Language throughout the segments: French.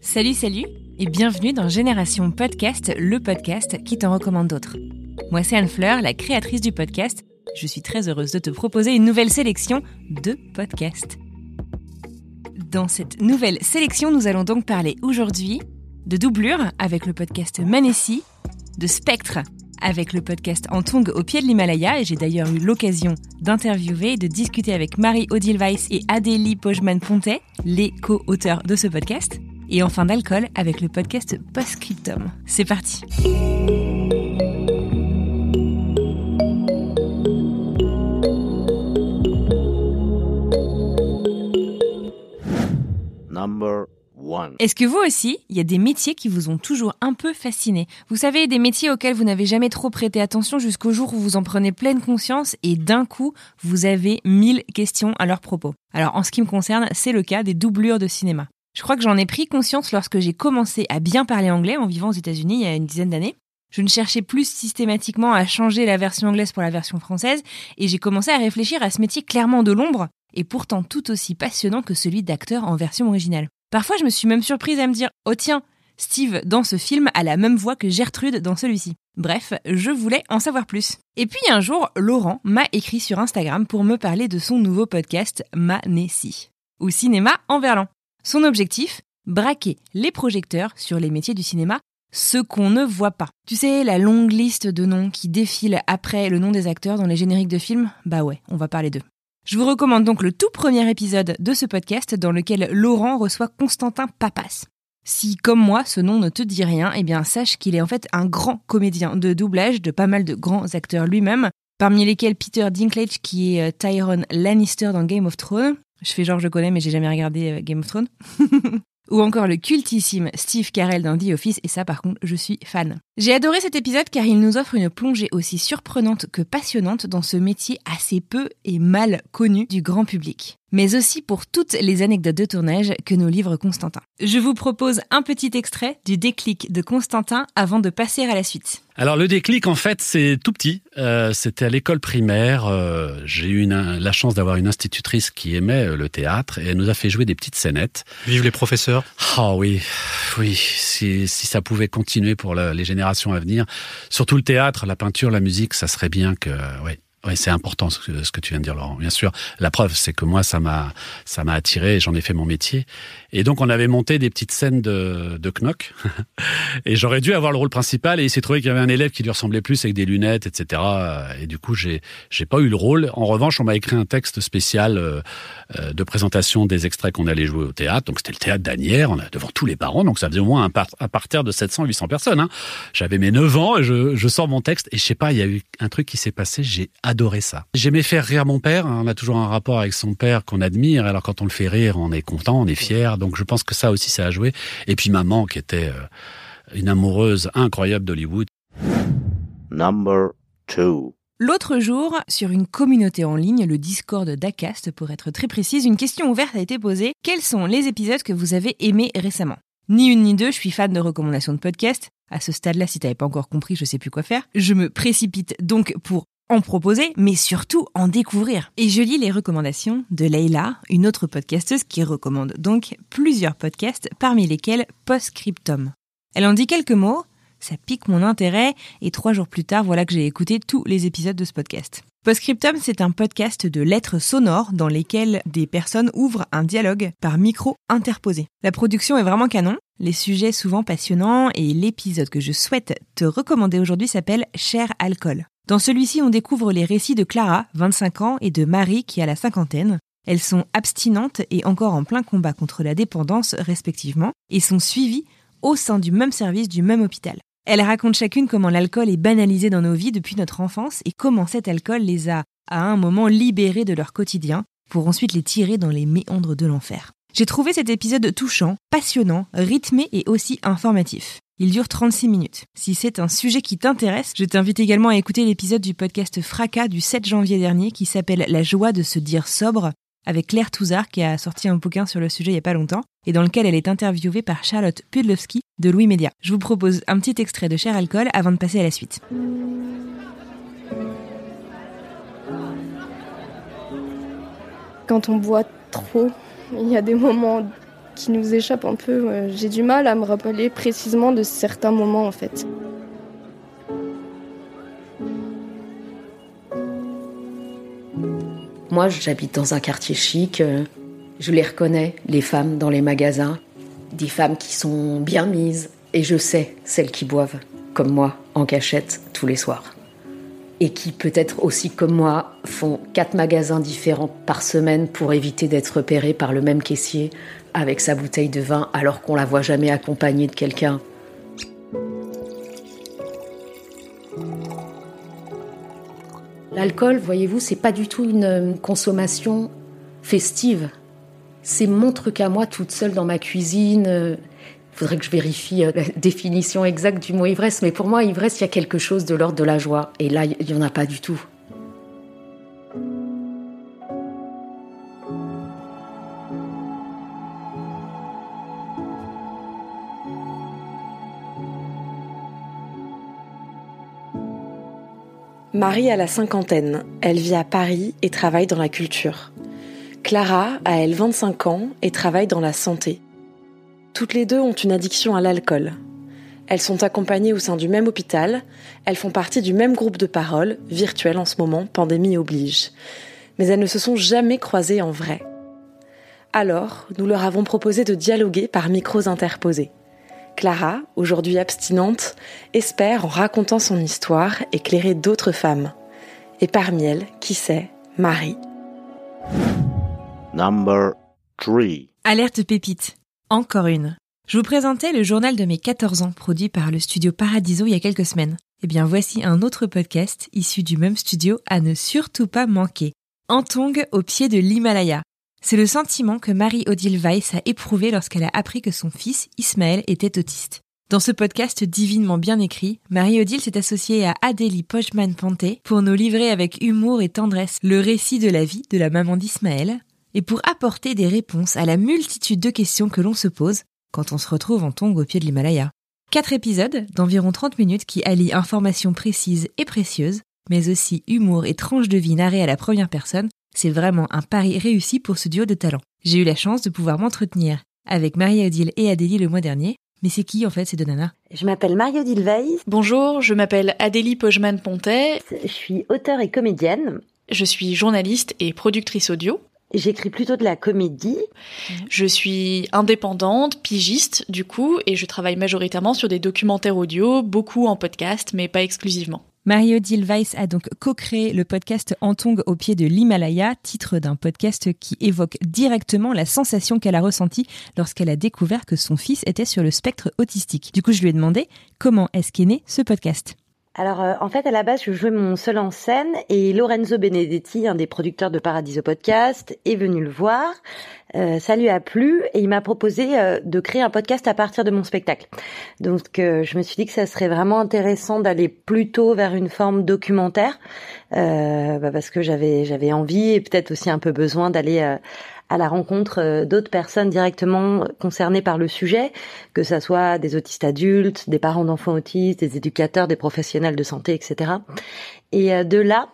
Salut, salut et bienvenue dans Génération Podcast, le podcast qui t'en recommande d'autres. Moi, c'est Anne Fleur, la créatrice du podcast. Je suis très heureuse de te proposer une nouvelle sélection de podcasts. Dans cette nouvelle sélection, nous allons donc parler aujourd'hui de doublure avec le podcast Manessi, de spectre avec le podcast En Tongue au pied de l'Himalaya, et j'ai d'ailleurs eu l'occasion d'interviewer et de discuter avec Marie-Odile Weiss et Adélie Pojman-Pontet, les co-auteurs de ce podcast, et enfin d'alcool avec le podcast Postscriptum. C'est parti Number. Est-ce que vous aussi, il y a des métiers qui vous ont toujours un peu fasciné? Vous savez, des métiers auxquels vous n'avez jamais trop prêté attention jusqu'au jour où vous en prenez pleine conscience et d'un coup, vous avez mille questions à leur propos. Alors en ce qui me concerne, c'est le cas des doublures de cinéma. Je crois que j'en ai pris conscience lorsque j'ai commencé à bien parler anglais en vivant aux États-Unis il y a une dizaine d'années. Je ne cherchais plus systématiquement à changer la version anglaise pour la version française et j'ai commencé à réfléchir à ce métier clairement de l'ombre et pourtant tout aussi passionnant que celui d'acteur en version originale. Parfois, je me suis même surprise à me dire "Oh tiens, Steve dans ce film a la même voix que Gertrude dans celui-ci." Bref, je voulais en savoir plus. Et puis un jour, Laurent m'a écrit sur Instagram pour me parler de son nouveau podcast Manessi ou cinéma en verlan. Son objectif braquer les projecteurs sur les métiers du cinéma, ceux qu'on ne voit pas. Tu sais, la longue liste de noms qui défile après le nom des acteurs dans les génériques de films? Bah ouais, on va parler d'eux. Je vous recommande donc le tout premier épisode de ce podcast dans lequel Laurent reçoit Constantin Papas. Si, comme moi, ce nom ne te dit rien, eh bien sache qu'il est en fait un grand comédien de doublage de pas mal de grands acteurs lui-même, parmi lesquels Peter Dinklage qui est euh, Tyrone Lannister dans Game of Thrones. Je fais genre je connais mais j'ai jamais regardé euh, Game of Thrones. Ou encore le cultissime Steve Carell dans The Office, et ça par contre je suis fan. J'ai adoré cet épisode car il nous offre une plongée aussi surprenante que passionnante dans ce métier assez peu et mal connu du grand public. Mais aussi pour toutes les anecdotes de tournage que nous livre Constantin. Je vous propose un petit extrait du déclic de Constantin avant de passer à la suite. Alors le déclic, en fait, c'est tout petit. Euh, C'était à l'école primaire. Euh, J'ai eu une, la chance d'avoir une institutrice qui aimait euh, le théâtre et elle nous a fait jouer des petites scénettes. Vive les professeurs. Ah oui, oui. Si, si ça pouvait continuer pour la- les générations à venir, surtout le théâtre, la peinture, la musique, ça serait bien que, oui. C'est important ce que, tu viens de dire, Laurent. Bien sûr, la preuve, c'est que moi, ça m'a, ça m'a attiré. J'en ai fait mon métier. Et donc, on avait monté des petites scènes de, de knock. et j'aurais dû avoir le rôle principal. Et il s'est trouvé qu'il y avait un élève qui lui ressemblait plus avec des lunettes, etc. Et du coup, j'ai, j'ai pas eu le rôle. En revanche, on m'a écrit un texte spécial euh, euh, de présentation des extraits qu'on allait jouer au théâtre. Donc, c'était le théâtre d'Anières, devant tous les parents. Donc, ça faisait au moins un, par, un parterre de 700, 800 personnes. Hein. J'avais mes 9 ans et je, je sors mon texte. Et je sais pas, il y a eu un truc qui s'est passé. J'ai adoré ça. J'aimais faire rire mon père. On a toujours un rapport avec son père qu'on admire. Alors quand on le fait rire, on est content, on est fier. Donc je pense que ça aussi, ça a joué. Et puis maman, qui était euh, une amoureuse incroyable d'Hollywood. Number two. L'autre jour, sur une communauté en ligne, le Discord d'Acast pour être très précise, une question ouverte a été posée. Quels sont les épisodes que vous avez aimés récemment? Ni une ni deux, je suis fan de recommandations de podcasts. À ce stade-là, si t'avais pas encore compris, je sais plus quoi faire. Je me précipite donc pour en proposer, mais surtout en découvrir. Et je lis les recommandations de Leila, une autre podcasteuse qui recommande donc plusieurs podcasts, parmi lesquels Postscriptum. Elle en dit quelques mots, ça pique mon intérêt, et trois jours plus tard, voilà que j'ai écouté tous les épisodes de ce podcast. Postscriptum, c'est un podcast de lettres sonores dans lesquelles des personnes ouvrent un dialogue par micro interposé. La production est vraiment canon, les sujets souvent passionnants, et l'épisode que je souhaite te recommander aujourd'hui s'appelle Cher Alcool. Dans celui-ci, on découvre les récits de Clara, 25 ans, et de Marie, qui a la cinquantaine. Elles sont abstinentes et encore en plein combat contre la dépendance, respectivement, et sont suivies au sein du même service du même hôpital. Elles racontent chacune comment l'alcool est banalisé dans nos vies depuis notre enfance et comment cet alcool les a, à un moment, libérés de leur quotidien pour ensuite les tirer dans les méandres de l'enfer. J'ai trouvé cet épisode touchant, passionnant, rythmé et aussi informatif. Il dure 36 minutes. Si c'est un sujet qui t'intéresse, je t'invite également à écouter l'épisode du podcast Fracas du 7 janvier dernier qui s'appelle La joie de se dire sobre avec Claire Touzard qui a sorti un bouquin sur le sujet il y a pas longtemps et dans lequel elle est interviewée par Charlotte Pudlowski de Louis Média. Je vous propose un petit extrait de Cher Alcool avant de passer à la suite. Quand on boit trop, il y a des moments qui nous échappent un peu. J'ai du mal à me rappeler précisément de certains moments en fait. Moi, j'habite dans un quartier chic. euh, Je les reconnais, les femmes dans les magasins. Des femmes qui sont bien mises. Et je sais celles qui boivent, comme moi, en cachette tous les soirs. Et qui, peut-être aussi comme moi, font quatre magasins différents par semaine pour éviter d'être repérées par le même caissier avec sa bouteille de vin alors qu'on la voit jamais accompagnée de quelqu'un. L'alcool, voyez-vous, c'est pas du tout une euh, consommation festive. C'est mon truc à moi toute seule dans ma cuisine. Faudrait que je vérifie euh, la définition exacte du mot ivresse, mais pour moi, ivresse, il y a quelque chose de l'ordre de la joie. Et là, il n'y en a pas du tout. Marie a la cinquantaine. Elle vit à Paris et travaille dans la culture. Clara a elle 25 ans et travaille dans la santé. Toutes les deux ont une addiction à l'alcool. Elles sont accompagnées au sein du même hôpital, elles font partie du même groupe de parole, virtuel en ce moment, pandémie oblige. Mais elles ne se sont jamais croisées en vrai. Alors, nous leur avons proposé de dialoguer par micros interposés. Clara, aujourd'hui abstinente, espère, en racontant son histoire, éclairer d'autres femmes. Et parmi elles, qui sait, Marie. Number 3. Alerte pépite. Encore une. Je vous présentais le journal de mes 14 ans produit par le studio Paradiso il y a quelques semaines. Eh bien voici un autre podcast issu du même studio à ne surtout pas manquer. Antong au pied de l'Himalaya. C'est le sentiment que Marie-Odile Weiss a éprouvé lorsqu'elle a appris que son fils, Ismaël, était autiste. Dans ce podcast divinement bien écrit, Marie-Odile s'est associée à Adélie Pochman-Panté pour nous livrer avec humour et tendresse le récit de la vie de la maman d'Ismaël et pour apporter des réponses à la multitude de questions que l'on se pose quand on se retrouve en tongue au pied de l'Himalaya. Quatre épisodes d'environ 30 minutes qui allient informations précises et précieuses, mais aussi humour et tranches de vie narrées à la première personne c'est vraiment un pari réussi pour ce duo de talents. J'ai eu la chance de pouvoir m'entretenir avec Marie-Odile et Adélie le mois dernier. Mais c'est qui en fait ces deux nanas? Je m'appelle Marie-Odile Weiss, Bonjour, je m'appelle Adélie Pojman-Pontet, je suis auteure et comédienne. je suis journaliste et productrice audio. J'écris plutôt de la comédie. Je suis indépendante, pigiste du coup, et je travaille majoritairement sur des documentaires audio, beaucoup en podcast, mais pas exclusivement. Marie-Odile Weiss a donc co-créé le podcast Antong au pied de l'Himalaya, titre d'un podcast qui évoque directement la sensation qu'elle a ressentie lorsqu'elle a découvert que son fils était sur le spectre autistique. Du coup, je lui ai demandé comment est-ce qu'est né ce podcast. Alors euh, en fait à la base je jouais mon seul en scène et Lorenzo Benedetti, un des producteurs de Paradiso Podcast, est venu le voir. Euh, ça lui a plu et il m'a proposé euh, de créer un podcast à partir de mon spectacle. Donc euh, je me suis dit que ça serait vraiment intéressant d'aller plutôt vers une forme documentaire euh, bah, parce que j'avais j'avais envie et peut-être aussi un peu besoin d'aller euh, à la rencontre euh, d'autres personnes directement concernées par le sujet, que ça soit des autistes adultes, des parents d'enfants autistes, des éducateurs, des professionnels de santé, etc. Et euh, de là,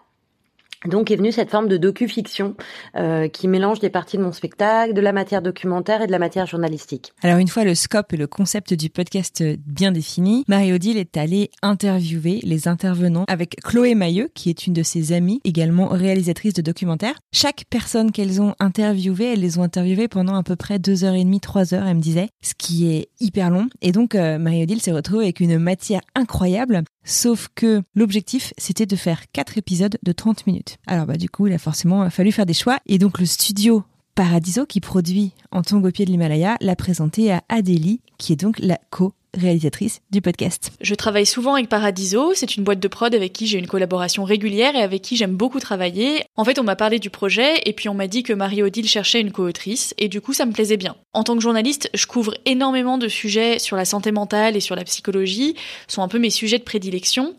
donc est venue cette forme de docu-fiction euh, qui mélange des parties de mon spectacle, de la matière documentaire et de la matière journalistique. Alors une fois le scope et le concept du podcast bien défini, Marie-Odile est allée interviewer les intervenants avec Chloé Mailleux, qui est une de ses amies, également réalisatrice de documentaires. Chaque personne qu'elles ont interviewée, elles les ont interviewées pendant à peu près deux heures et demie, trois heures, elle me disait, ce qui est hyper long. Et donc euh, Marie-Odile s'est retrouvée avec une matière incroyable, sauf que l'objectif c'était de faire quatre épisodes de 30 minutes. Alors bah du coup, il a forcément fallu faire des choix, et donc le studio Paradiso, qui produit en tongue de l'Himalaya, l'a présenté à Adélie, qui est donc la réalisatrice du podcast. Je travaille souvent avec Paradiso, c'est une boîte de prod avec qui j'ai une collaboration régulière et avec qui j'aime beaucoup travailler. En fait, on m'a parlé du projet et puis on m'a dit que Marie-Odile cherchait une co-autrice et du coup ça me plaisait bien. En tant que journaliste, je couvre énormément de sujets sur la santé mentale et sur la psychologie, sont un peu mes sujets de prédilection.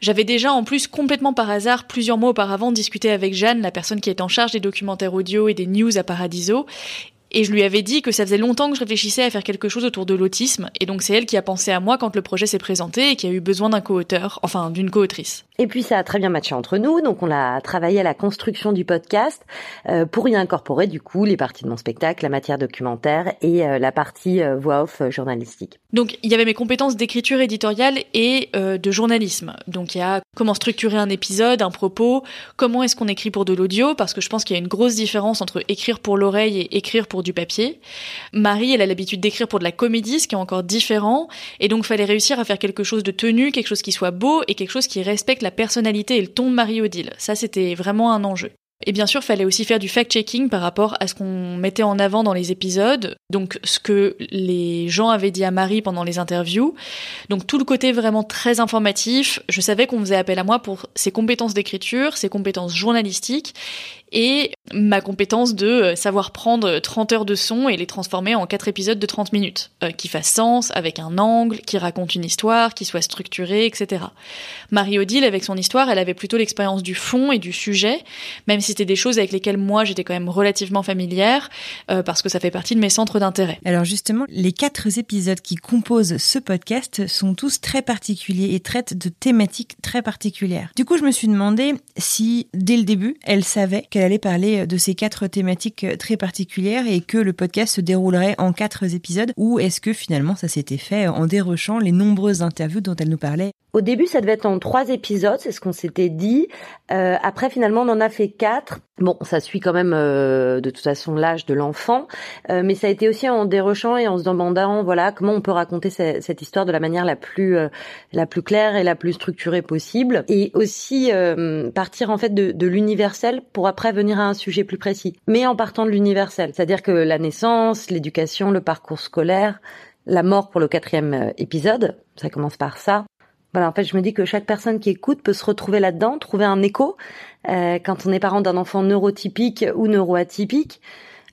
J'avais déjà en plus complètement par hasard plusieurs mois auparavant discuté avec Jeanne, la personne qui est en charge des documentaires audio et des news à Paradiso, et je lui avais dit que ça faisait longtemps que je réfléchissais à faire quelque chose autour de l'autisme. Et donc c'est elle qui a pensé à moi quand le projet s'est présenté et qui a eu besoin d'un co-auteur, enfin d'une co-autrice. Et puis ça a très bien matché entre nous, donc on a travaillé à la construction du podcast euh, pour y incorporer du coup les parties de mon spectacle, la matière documentaire et euh, la partie euh, voix off journalistique. Donc il y avait mes compétences d'écriture éditoriale et de journalisme. Donc il y a comment structurer un épisode, un propos, comment est-ce qu'on écrit pour de l'audio, parce que je pense qu'il y a une grosse différence entre écrire pour l'oreille et écrire pour du papier. Marie, elle a l'habitude d'écrire pour de la comédie, ce qui est encore différent, et donc fallait réussir à faire quelque chose de tenu, quelque chose qui soit beau et quelque chose qui respecte la personnalité et le ton de Marie-Odile. Ça, c'était vraiment un enjeu. Et bien sûr, fallait aussi faire du fact-checking par rapport à ce qu'on mettait en avant dans les épisodes, donc ce que les gens avaient dit à Marie pendant les interviews. Donc tout le côté vraiment très informatif, je savais qu'on faisait appel à moi pour ses compétences d'écriture, ses compétences journalistiques et ma compétence de euh, savoir prendre 30 heures de son et les transformer en 4 épisodes de 30 minutes, euh, qui fassent sens, avec un angle, qui racontent une histoire, qui soit structuré, etc. Marie-Odile, avec son histoire, elle avait plutôt l'expérience du fond et du sujet, même si c'était des choses avec lesquelles moi j'étais quand même relativement familière, euh, parce que ça fait partie de mes centres d'intérêt. Alors justement, les quatre épisodes qui composent ce podcast sont tous très particuliers et traitent de thématiques très particulières. Du coup, je me suis demandé si, dès le début, elle savait qu'elle allait parler de ces quatre thématiques très particulières et que le podcast se déroulerait en quatre épisodes, ou est-ce que finalement ça s'était fait en dérochant les nombreuses interviews dont elle nous parlait? Au début, ça devait être en trois épisodes, c'est ce qu'on s'était dit. Euh, après, finalement, on en a fait quatre. Bon, ça suit quand même euh, de toute façon l'âge de l'enfant, euh, mais ça a été aussi en dérochant et en se demandant, voilà, comment on peut raconter cette, histoire de la manière la plus la plus claire et la plus structurée possible, et aussi partir en fait de, de l'universel pour après venir à un sujet plus précis, mais en partant de l'universel, c'est-à-dire que la naissance, l'éducation, le parcours scolaire, la mort pour le quatrième épisode, ça commence par ça, voilà, en fait, je me dis que chaque personne qui écoute peut se retrouver là-dedans, trouver un écho. Euh, quand on est parent d'un enfant neurotypique ou neuroatypique,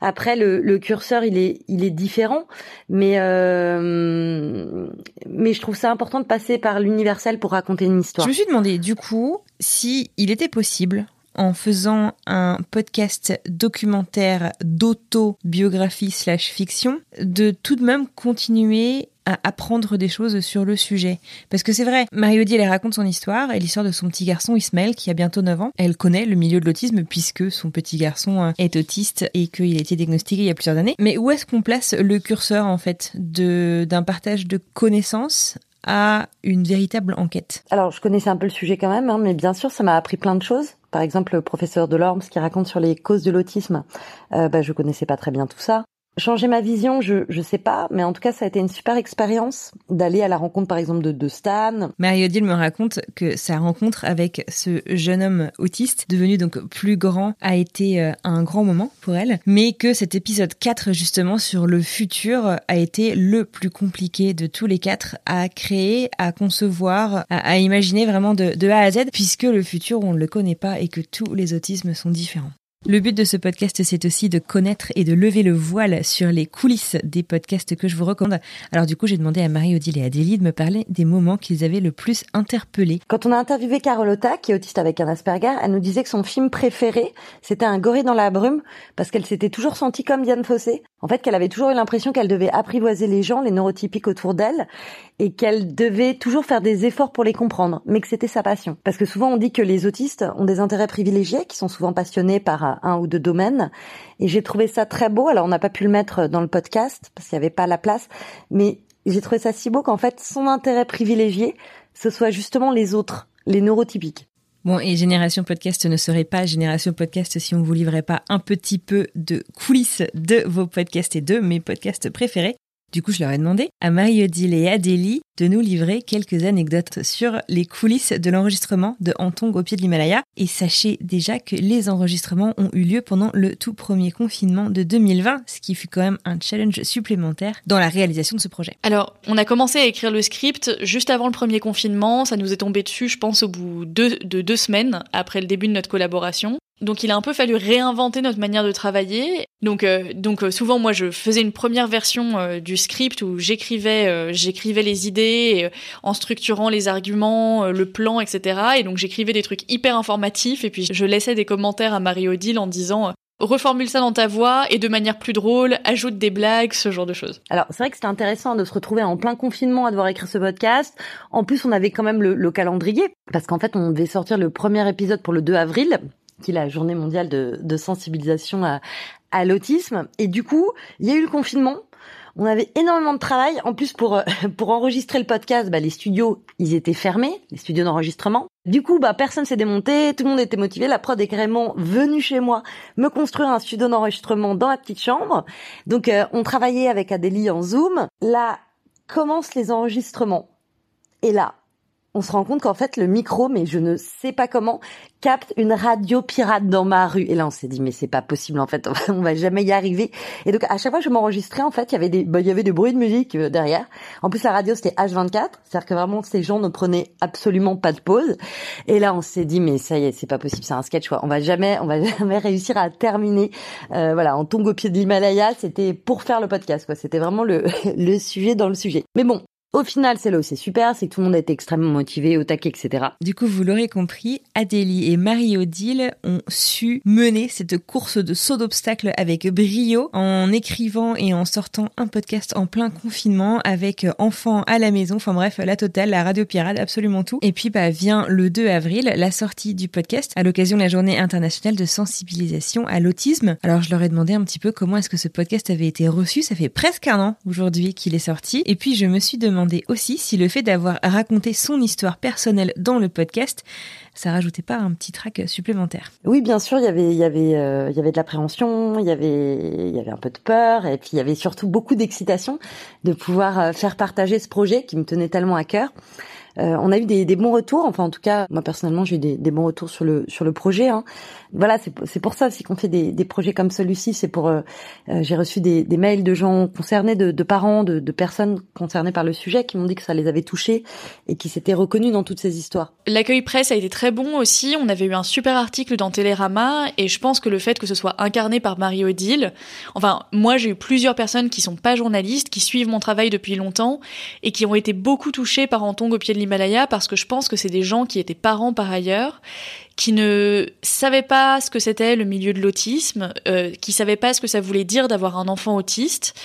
après le, curseur il est il est différent, mais euh, mais je trouve ça important de passer par l'universel pour raconter une histoire. Je me suis demandé du coup si il était possible en faisant un podcast documentaire d'auto-biographie slash fiction, de tout de même continuer à apprendre des choses sur le sujet. Parce que c'est vrai, Marie-Odile, elle raconte son histoire et l'histoire de son petit garçon Ismaël qui a bientôt 9 ans. Elle connaît le milieu de l'autisme puisque son petit garçon euh, est autiste et qu'il a été diagnostiqué il y a plusieurs années. Mais où est-ce qu'on place le curseur en fait de d'un partage de connaissances à une véritable enquête Alors, je connaissais un peu le sujet quand même, hein, mais bien sûr, ça m'a appris plein de choses. Par exemple, le professeur Delorme, qui raconte sur les causes de l'autisme, euh, bah, je connaissais pas très bien tout ça. Changer ma vision, je je sais pas, mais en tout cas ça a été une super expérience d'aller à la rencontre par exemple de, Stan. Marie-Odile me raconte que sa rencontre avec ce jeune homme autiste, devenu donc plus grand, a été euh, un grand moment pour elle, mais que cet épisode 4 justement sur le futur a été le plus compliqué de tous les quatre à créer, à concevoir, à, à imaginer vraiment de, de A à Z, puisque le futur on ne le connaît pas et que tous les autismes sont différents. Le but de ce podcast, c'est aussi de connaître et de lever le voile sur les coulisses des podcasts que je vous recommande. Alors du coup, j'ai demandé à Marie-Odile et à Adélie de me parler des moments qu'ils avaient le plus interpellés. Quand on a interviewé Carlotta, qui est autiste avec un Asperger, elle nous disait que son film préféré, c'était Un gorille dans la brume, parce qu'elle s'était toujours sentie comme Diane Fossé. En fait, qu'elle avait toujours eu l'impression qu'elle devait apprivoiser les gens, les neurotypiques autour d'elle, et qu'elle devait toujours faire des efforts pour les comprendre, mais que c'était sa passion. Parce que souvent on dit que les autistes ont des intérêts privilégiés, qui sont souvent passionnés par un ou deux domaines, et j'ai trouvé ça très beau. Alors on n'a pas pu le mettre dans le podcast parce qu'il n'y avait pas la place, mais j'ai trouvé ça si beau qu'en fait son intérêt privilégié, ce soit justement les autres, les neurotypiques. Bon, et Génération Podcast ne serait pas Génération Podcast si on vous livrait pas un petit peu de coulisses de vos podcasts et de mes podcasts préférés. Du coup, je leur ai demandé à Marie-Odile et Adélie de nous livrer quelques anecdotes sur les coulisses de l'enregistrement de Antong au pied de l'Himalaya. Et sachez déjà que les enregistrements ont eu lieu pendant le tout premier confinement de 2020, ce qui fut quand même un challenge supplémentaire dans la réalisation de ce projet. Alors, on a commencé à écrire le script juste avant le premier confinement. Ça nous est tombé dessus, je pense, au bout de deux semaines après le début de notre collaboration. Donc il a un peu fallu réinventer notre manière de travailler. Donc euh, donc euh, souvent moi je faisais une première version euh, du script où j'écrivais j'écrivais les idées en structurant les arguments, le plan, etc. Et donc j'écrivais des trucs hyper informatifs et puis je laissais des commentaires à Marie-Odile en disant reformule ça dans ta voix et de manière plus drôle, ajoute des blagues, ce genre de choses. Alors c'est vrai que c'était intéressant de se retrouver en plein confinement à devoir écrire ce podcast. En plus on avait quand même le, le calendrier parce qu'en fait on devait sortir le premier épisode pour le 2 avril qui est la journée mondiale de, de sensibilisation à, à l'autisme. Et du coup, il y a eu le confinement. On avait énormément de travail. En plus, pour euh, pour enregistrer le podcast, bah, les studios, ils étaient fermés, les studios d'enregistrement. Du coup, bah, personne s'est démonté, tout le monde était motivé. La prod est carrément venue chez moi me construire un studio d'enregistrement dans la petite chambre. Donc, euh, on travaillait avec Adélie en Zoom. Là, commencent les enregistrements. Et là, on se rend compte qu'en fait le micro, mais je ne sais pas comment, capte une radio pirate dans ma rue. Et là, on s'est dit mais c'est pas possible en fait, on va jamais y arriver. Et donc à chaque fois que je m'enregistrais, en fait, il y avait des, bah, il y avait des bruits de musique euh, derrière. En plus, la radio c'était H24, c'est-à-dire que vraiment ces gens ne prenaient absolument pas de pause. Et là, on s'est dit mais ça y est, c'est pas possible, c'est un sketch quoi. On va jamais, on va jamais réussir à terminer. Euh, voilà, on tombe au pied de l'Himalaya, c'était pour faire le podcast quoi. C'était vraiment le le sujet dans le sujet. Mais bon, au final, c'est là c'est super, c'est que tout le monde est extrêmement motivé, au taquet, etc. Du coup, vous l'aurez compris, Adélie et Marie-Odile ont su mener cette course de saut d'obstacles avec brio en écrivant et en sortant un podcast en plein confinement avec enfants à la maison. Enfin bref, la totale, la radio pirate, absolument tout. Et puis, bah, vient le 2 avril, la sortie du podcast à l'occasion de la journée internationale de sensibilisation à l'autisme. Alors, je leur ai demandé un petit peu comment est-ce que ce podcast avait été reçu. Ça fait presque un an aujourd'hui qu'il est sorti. Et puis, je me suis demandé aussi si le fait d'avoir raconté son histoire personnelle dans le podcast, ça rajoutait pas un petit trac supplémentaire. Oui, bien sûr, il y avait, il y avait, euh, il y avait de l'appréhension, il y avait, il y avait un peu de peur, et puis il y avait surtout beaucoup d'excitation de pouvoir euh, faire partager ce projet qui me tenait tellement à cœur. Euh, on a eu des, bons retours, enfin en tout cas moi personnellement j'ai eu des, bons retours sur le sur le projet. Hein. Voilà, c'est pour ça aussi qu'on fait des, projets comme celui-ci. C'est pour euh, euh, j'ai reçu des, mails de gens concernés, de, parents, de, personnes concernées par le sujet qui m'ont dit que ça les avait touchés et qui s'étaient reconnus dans toutes ces histoires. L'accueil presse a été très bon aussi. On avait eu un super article dans Télérama et je pense que le fait que ce soit incarné par Marie-Odile, enfin moi j'ai eu plusieurs personnes qui sont pas journalistes, qui suivent mon travail depuis longtemps et qui ont été beaucoup touchées par Antong au pied de parce que je pense que c'est des gens qui étaient parents par ailleurs qui ne savaient pas ce que c'était le milieu de l'autisme, euh, qui savaient pas ce que ça voulait dire d'avoir un enfant autiste.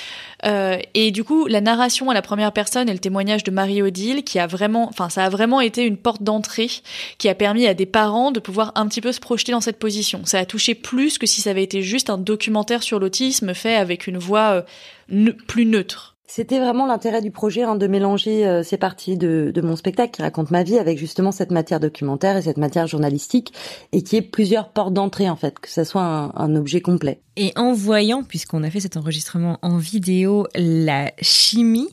Euh, et du coup, la narration à la première personne et le témoignage de Marie-Odile, qui a vraiment, enfin, ça a vraiment été une porte d'entrée qui a permis à des parents de pouvoir un petit peu se projeter dans cette position. Ça a touché plus que si ça avait été juste un documentaire sur l'autisme fait avec une voix euh, plus neutre. C'était vraiment l'intérêt du projet hein, de mélanger euh, ces parties de, mon spectacle qui raconte ma vie avec justement cette matière documentaire et cette matière journalistique et qui est plusieurs portes d'entrée en fait, que ça soit un objet complet. Et en voyant, puisqu'on a fait cet enregistrement en vidéo, la chimie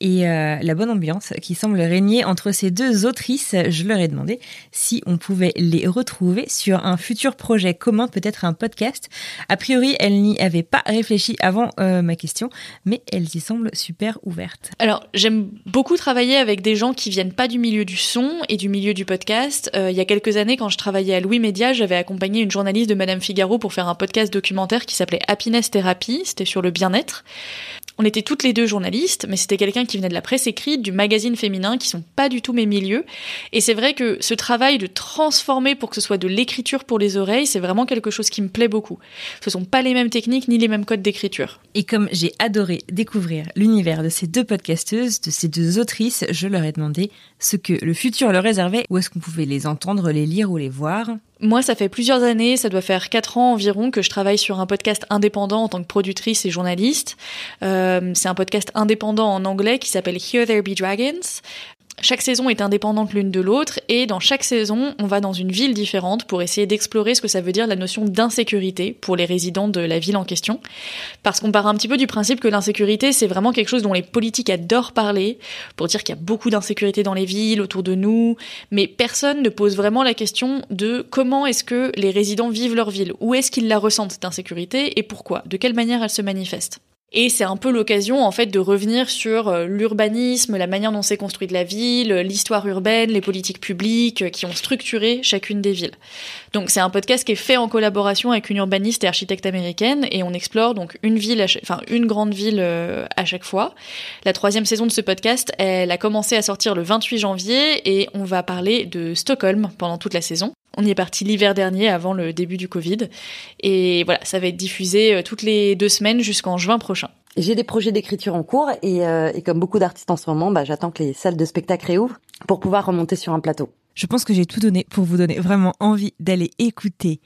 et euh, la bonne ambiance qui semble régner entre ces deux autrices, je leur ai demandé si on pouvait les retrouver sur un futur projet commun, peut-être un podcast. A priori, elles n'y avaient pas réfléchi avant euh, ma question, mais elles y semblent super ouvertes. Alors, j'aime beaucoup travailler avec des gens qui viennent pas du milieu du son et du milieu du podcast. Euh, il y a quelques années, quand je travaillais à Louis Média, j'avais accompagné une journaliste de Madame Figaro pour faire un podcast documentaire qui s'appelait Happiness Therapy, c'était sur le bien-être. On était toutes les deux journalistes, mais c'était quelqu'un qui venait de la presse écrite, du magazine féminin, qui sont pas du tout mes milieux. Et c'est vrai que ce travail de transformer pour que ce soit de l'écriture pour les oreilles, c'est vraiment quelque chose qui me plaît beaucoup. Ce sont pas les mêmes techniques ni les mêmes codes d'écriture. Et comme j'ai adoré découvrir l'univers de ces deux podcasteuses, de ces deux autrices, je leur ai demandé ce que le futur leur réservait, où est-ce qu'on pouvait les entendre, les lire ou les voir? Moi, ça fait plusieurs années, ça doit faire quatre ans environ que je travaille sur un podcast indépendant en tant que productrice et journaliste. Euh, c'est un podcast indépendant en anglais qui s'appelle Here There Be Dragons. chaque saison est indépendante l'une de l'autre et dans chaque saison, on va dans une ville différente pour essayer d'explorer ce que ça veut dire la notion d'insécurité pour les résidents de la ville en question. Parce qu'on part un petit peu du principe que l'insécurité, c'est vraiment quelque chose dont les politiques adorent parler pour dire qu'il y a beaucoup d'insécurité dans les villes autour de nous, mais personne ne pose vraiment la question de comment est-ce que les résidents vivent leur ville, où est-ce qu'ils la ressentent cette insécurité et pourquoi, de quelle manière elle se manifeste? Et c'est un peu l'occasion en fait de revenir sur euh, l'urbanisme, la manière dont s'est construite la ville, l'histoire urbaine, les politiques publiques euh, qui ont structuré chacune des villes. Donc c'est un podcast qui est fait en collaboration avec une urbaniste et architecte américaine et on explore donc une ville, enfin une grande ville euh, à chaque fois. La troisième saison de ce podcast, elle a commencé à sortir le 28 janvier et on va parler de Stockholm pendant toute la saison. On y est parti l'hiver dernier, avant le début du Covid. Et voilà, ça va être diffusé euh, toutes les deux semaines jusqu'en juin prochain. J'ai des projets d'écriture en cours et, euh, et comme beaucoup d'artistes en ce moment, bah, j'attends que les salles de spectacle réouvrent pour pouvoir remonter sur un plateau. Je pense que j'ai tout donné pour vous donner vraiment envie d'aller écouter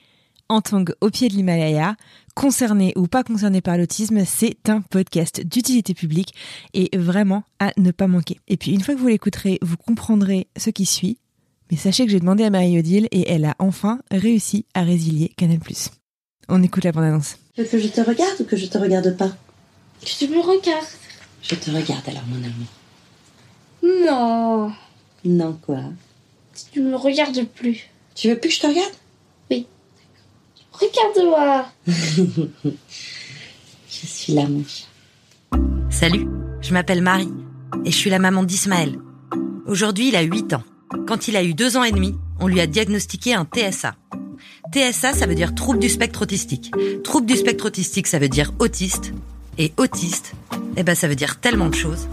Antang au pied de l'Himalaya. Concerné ou pas concerné par l'autisme, c'est un podcast d'utilité publique et vraiment à ne pas manquer. Et puis une fois que vous l'écouterez, vous comprendrez ce qui suit mais sachez que j'ai demandé à Marie-Odile et elle a enfin réussi à résilier Canal+. On écoute la bande-annonce. que je te regarde ou que je te regarde pas? Tu me regardes. Je te regarde alors, mon amour. Non. Non, quoi? Tu me regardes plus. Tu veux plus que je te regarde? Oui. Regarde-moi. je suis là, mon chat. Salut, je m'appelle Marie et je suis la maman d'Ismaël. Aujourd'hui, il a 8 ans. Quand il a eu deux ans et demi, on lui a diagnostiqué un TSA. TSA, ça veut dire trouble du spectre autistique. Trouble du spectre autistique, ça veut dire autiste. Et autiste, eh ben, ça veut dire tellement de choses.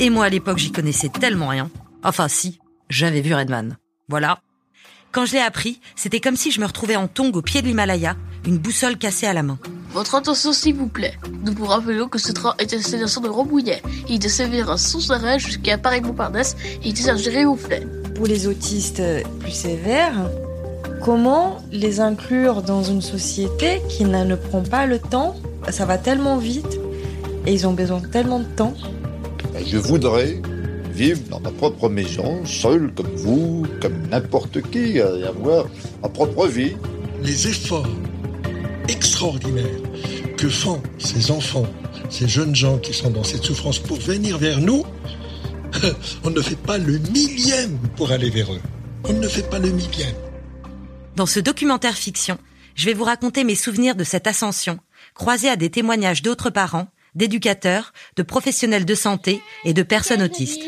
Et moi, à l'époque, j'y connaissais tellement rien. Enfin, si, j'avais vu Redman. Voilà. Quand je l'ai appris, c'était comme si je me retrouvais en tongue au pied de l'Himalaya, une boussole cassée à la main. Votre attention, s'il vous plaît. Nous vous rappelons que ce train est à destination de Rambouillet. Il desservira sans arrêt jusqu'à Paris-Montparnasse et desservirait au flèche pour les autistes plus sévères, comment les inclure dans une société qui ne prend pas le temps? Ça va tellement vite et ils ont besoin de tellement de temps. Je voudrais vivre dans ma propre maison, seul comme vous, comme n'importe qui, et avoir ma propre vie. Les efforts extraordinaires que font ces enfants, ces jeunes gens qui sont dans cette souffrance pour venir vers nous, on ne fait pas le millième pour aller vers eux. On ne fait pas le millième. Dans ce documentaire fiction, je vais vous raconter mes souvenirs de cette ascension, croisés à des témoignages d'autres parents, d'éducateurs, de professionnels de santé et de personnes autistes.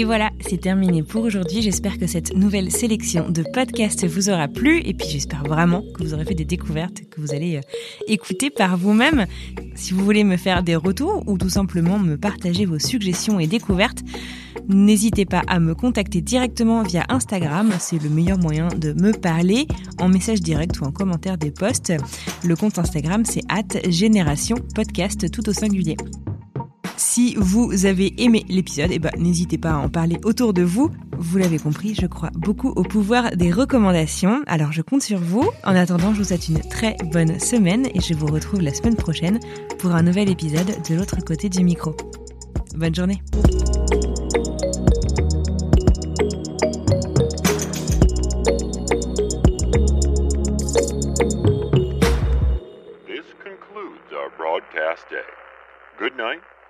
Et voilà, c'est terminé pour aujourd'hui. J'espère que cette nouvelle sélection de podcasts vous aura plu. Et puis j'espère vraiment que vous aurez fait des découvertes que vous allez euh, écouter par vous-même. Si vous voulez me faire des retours ou tout simplement me partager vos suggestions et découvertes, n'hésitez pas à me contacter directement via Instagram. C'est le meilleur moyen de me parler en message direct ou en commentaire des posts. Le compte Instagram, c'est at tout au singulier. Si vous avez aimé l'épisode, eh ben, n'hésitez pas à en parler autour de vous. Vous l'avez compris, je crois beaucoup au pouvoir des recommandations. Alors je compte sur vous. En attendant, je vous souhaite une très bonne semaine et je vous retrouve la semaine prochaine pour un nouvel épisode de l'autre côté du micro. Bonne journée.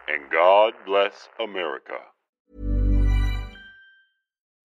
And God bless America.